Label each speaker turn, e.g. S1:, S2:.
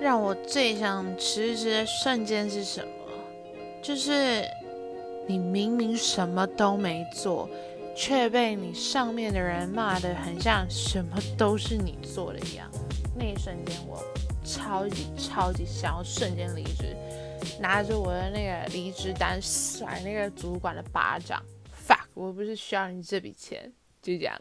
S1: 让我最想辞职的瞬间是什么？就是你明明什么都没做却被你上面的人骂得很像什么都是你做的一样。那一瞬间我超级超级想要瞬间离职拿着我的那个离职单甩那个主管的巴掌。Fuck 我不是需要你这笔钱就这样。